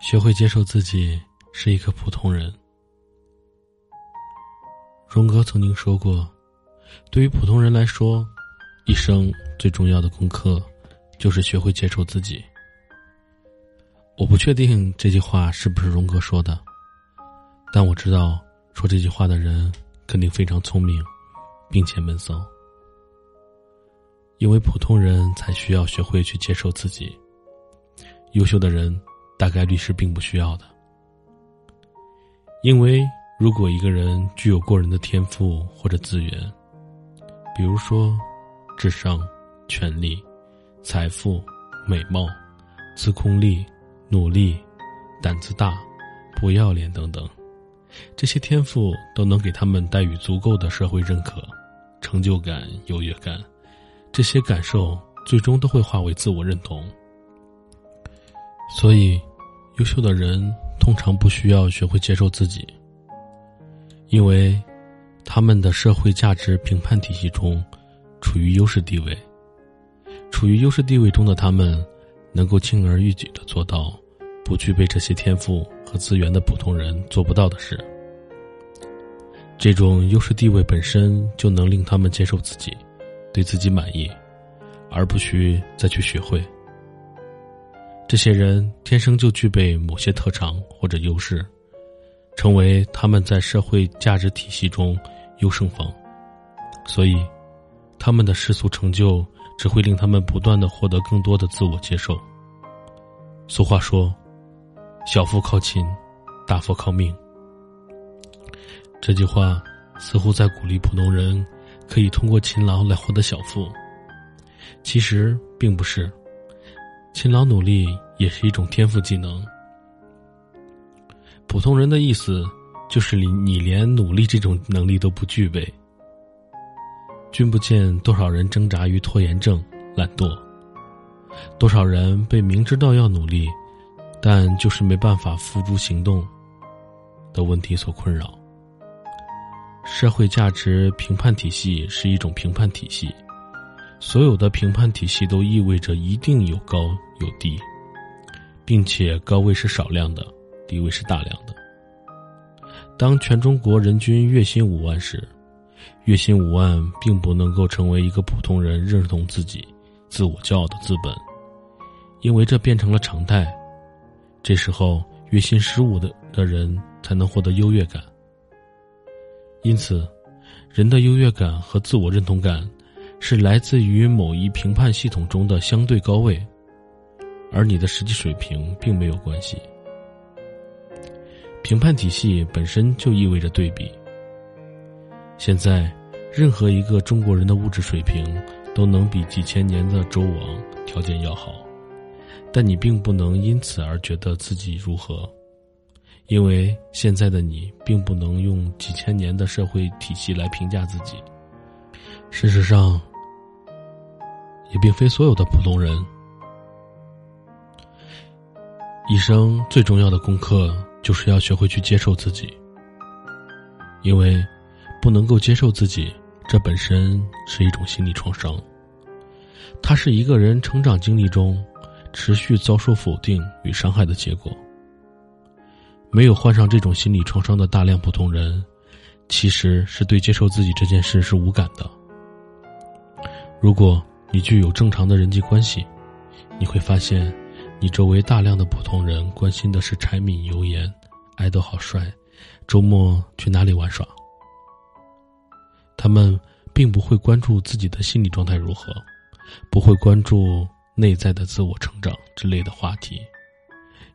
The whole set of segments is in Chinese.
学会接受自己是一个普通人。荣格曾经说过：“对于普通人来说，一生最重要的功课就是学会接受自己。”我不确定这句话是不是荣格说的，但我知道说这句话的人肯定非常聪明，并且闷骚。因为普通人才需要学会去接受自己，优秀的人。大概率是并不需要的，因为如果一个人具有过人的天赋或者资源，比如说智商、权力、财富、美貌、自控力、努力、胆子大、不要脸等等，这些天赋都能给他们带予足够的社会认可、成就感、优越感，这些感受最终都会化为自我认同，所以。优秀的人通常不需要学会接受自己，因为他们的社会价值评判体系中处于优势地位。处于优势地位中的他们，能够轻而易举的做到不具备这些天赋和资源的普通人做不到的事。这种优势地位本身就能令他们接受自己，对自己满意，而不需再去学会。这些人天生就具备某些特长或者优势，成为他们在社会价值体系中优胜方，所以，他们的世俗成就只会令他们不断的获得更多的自我接受。俗话说：“小富靠勤，大富靠命。”这句话似乎在鼓励普通人可以通过勤劳来获得小富，其实并不是。勤劳努力也是一种天赋技能。普通人的意思，就是你你连努力这种能力都不具备。君不见多少人挣扎于拖延症、懒惰，多少人被明知道要努力，但就是没办法付诸行动的问题所困扰。社会价值评判体系是一种评判体系。所有的评判体系都意味着一定有高有低，并且高位是少量的，低位是大量的。当全中国人均月薪五万时，月薪五万并不能够成为一个普通人认同自己、自我骄傲的资本，因为这变成了常态。这时候，月薪十五的的人才能获得优越感。因此，人的优越感和自我认同感。是来自于某一评判系统中的相对高位，而你的实际水平并没有关系。评判体系本身就意味着对比。现在，任何一个中国人的物质水平都能比几千年的周王条件要好，但你并不能因此而觉得自己如何，因为现在的你并不能用几千年的社会体系来评价自己。事实上。也并非所有的普通人，一生最重要的功课就是要学会去接受自己，因为不能够接受自己，这本身是一种心理创伤。它是一个人成长经历中持续遭受否定与伤害的结果。没有患上这种心理创伤的大量普通人，其实是对接受自己这件事是无感的。如果。你具有正常的人际关系，你会发现，你周围大量的普通人关心的是柴米油盐，爱豆好帅，周末去哪里玩耍。他们并不会关注自己的心理状态如何，不会关注内在的自我成长之类的话题，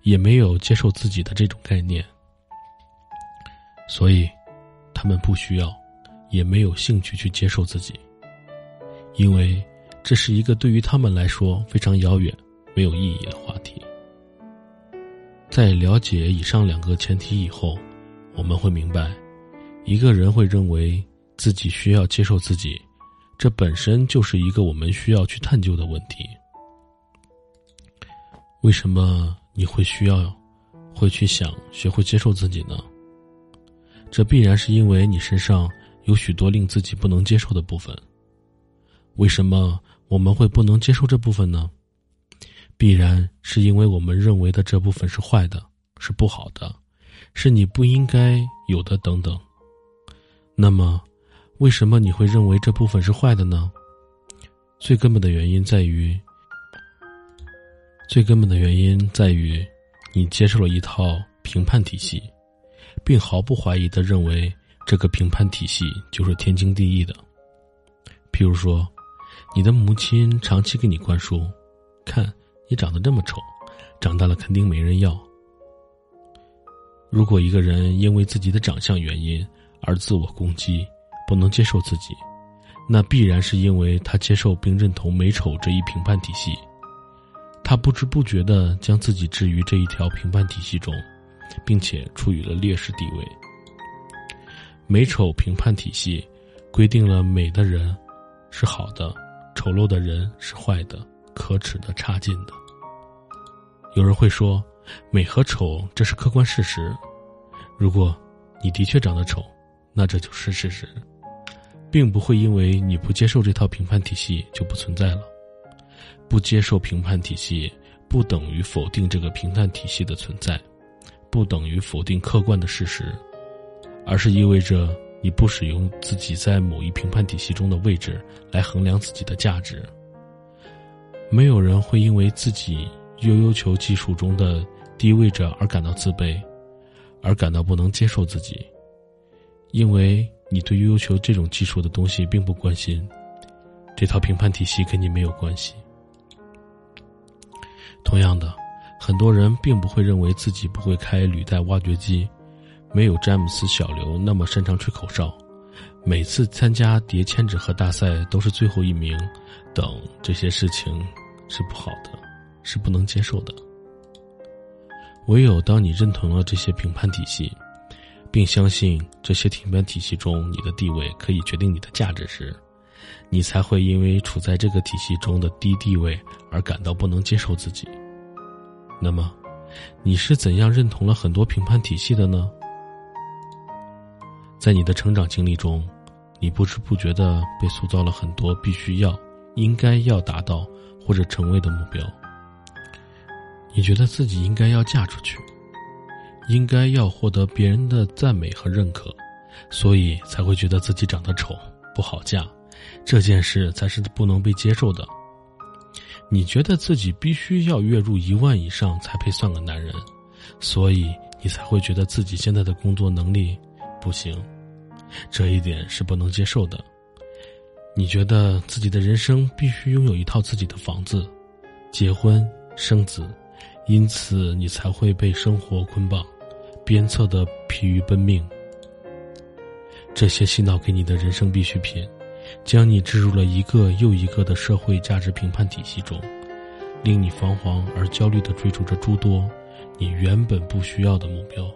也没有接受自己的这种概念，所以，他们不需要，也没有兴趣去接受自己，因为。这是一个对于他们来说非常遥远、没有意义的话题。在了解以上两个前提以后，我们会明白，一个人会认为自己需要接受自己，这本身就是一个我们需要去探究的问题。为什么你会需要，会去想学会接受自己呢？这必然是因为你身上有许多令自己不能接受的部分。为什么？我们会不能接受这部分呢？必然是因为我们认为的这部分是坏的、是不好的，是你不应该有的等等。那么，为什么你会认为这部分是坏的呢？最根本的原因在于，最根本的原因在于，你接受了一套评判体系，并毫不怀疑的认为这个评判体系就是天经地义的。譬如说，你的母亲长期给你灌输：“看你长得这么丑，长大了肯定没人要。”如果一个人因为自己的长相原因，而自我攻击，不能接受自己，那必然是因为他接受并认同美丑这一评判体系。他不知不觉的将自己置于这一条评判体系中，并且处于了劣势地位。美丑评判体系规定了美的人是好的，丑陋的人是坏的、可耻的、差劲的。有人会说，美和丑这是客观事实。如果你的确长得丑，那这就是事实，并不会因为你不接受这套评判体系就不存在了。不接受评判体系，不等于否定这个评判体系的存在，不等于否定客观的事实，而是意味着你不使用自己在某一评判体系中的位置来衡量自己的价值。没有人会因为自己悠悠球技术中的低位者而感到自卑，而感到不能接受自己。因为你对悠悠球这种技术的东西并不关心，这套评判体系跟你没有关系。同样的，很多人并不会认为自己不会开履带挖掘机，没有詹姆斯小刘那么擅长吹口哨，每次参加叠千纸鹤大赛都是最后一名，等这些事情是不好的，是不能接受的。唯有当你认同了这些评判体系。并相信这些评判体系中你的地位可以决定你的价值时，你才会因为处在这个体系中的低地位而感到不能接受自己。那么，你是怎样认同了很多评判体系的呢？在你的成长经历中，你不知不觉的被塑造了很多必须要、应该要达到或者成为的目标。你觉得自己应该要嫁出去。应该要获得别人的赞美和认可，所以才会觉得自己长得丑不好嫁，这件事才是不能被接受的。你觉得自己必须要月入一万以上才配算个男人，所以你才会觉得自己现在的工作能力不行，这一点是不能接受的。你觉得自己的人生必须拥有一套自己的房子，结婚生子，因此你才会被生活捆绑。鞭策的疲于奔命，这些洗脑给你的人生必需品，将你置入了一个又一个的社会价值评判体系中，令你彷徨而焦虑的追逐着诸多你原本不需要的目标，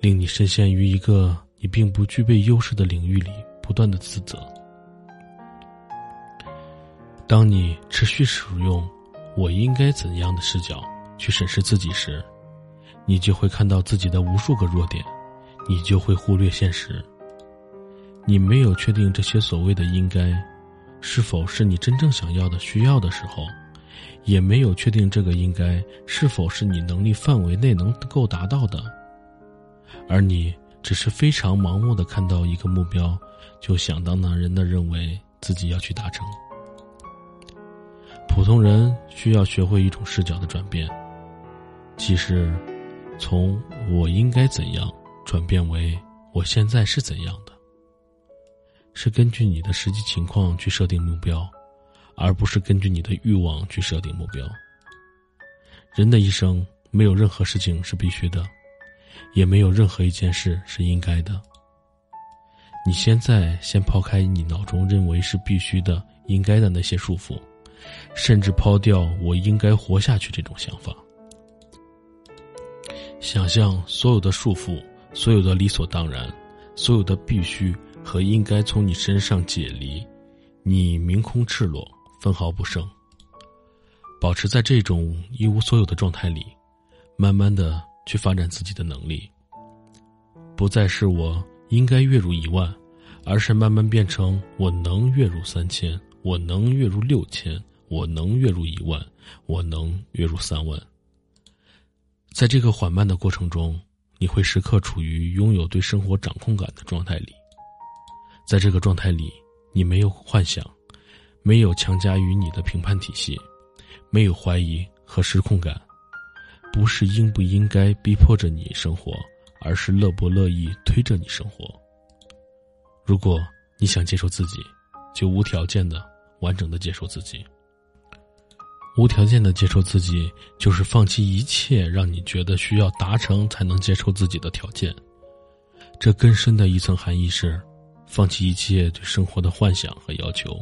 令你深陷于一个你并不具备优势的领域里，不断的自责。当你持续使用“我应该怎样的”视角去审视自己时，你就会看到自己的无数个弱点，你就会忽略现实。你没有确定这些所谓的应该，是否是你真正想要的、需要的时候，也没有确定这个应该是否是你能力范围内能够达到的，而你只是非常盲目的看到一个目标，就想当然的认为自己要去达成。普通人需要学会一种视角的转变，其实。从我应该怎样转变为我现在是怎样的，是根据你的实际情况去设定目标，而不是根据你的欲望去设定目标。人的一生没有任何事情是必须的，也没有任何一件事是应该的。你现在先抛开你脑中认为是必须的、应该的那些束缚，甚至抛掉“我应该活下去”这种想法。想象所有的束缚，所有的理所当然，所有的必须和应该从你身上解离，你明空赤裸，分毫不剩。保持在这种一无所有的状态里，慢慢的去发展自己的能力。不再是我应该月入一万，而是慢慢变成我能月入三千，我能月入六千，我能月入一万，我能月入三万。在这个缓慢的过程中，你会时刻处于拥有对生活掌控感的状态里。在这个状态里，你没有幻想，没有强加于你的评判体系，没有怀疑和失控感，不是应不应该逼迫着你生活，而是乐不乐意推着你生活。如果你想接受自己，就无条件的、完整的接受自己。无条件的接受自己，就是放弃一切让你觉得需要达成才能接受自己的条件。这更深的一层含义是，放弃一切对生活的幻想和要求，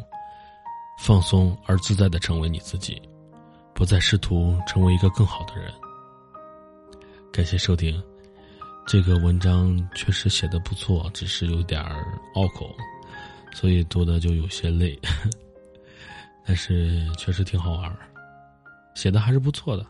放松而自在的成为你自己，不再试图成为一个更好的人。感谢收听，这个文章确实写的不错，只是有点拗口，所以读的就有些累，但是确实挺好玩写的还是不错的。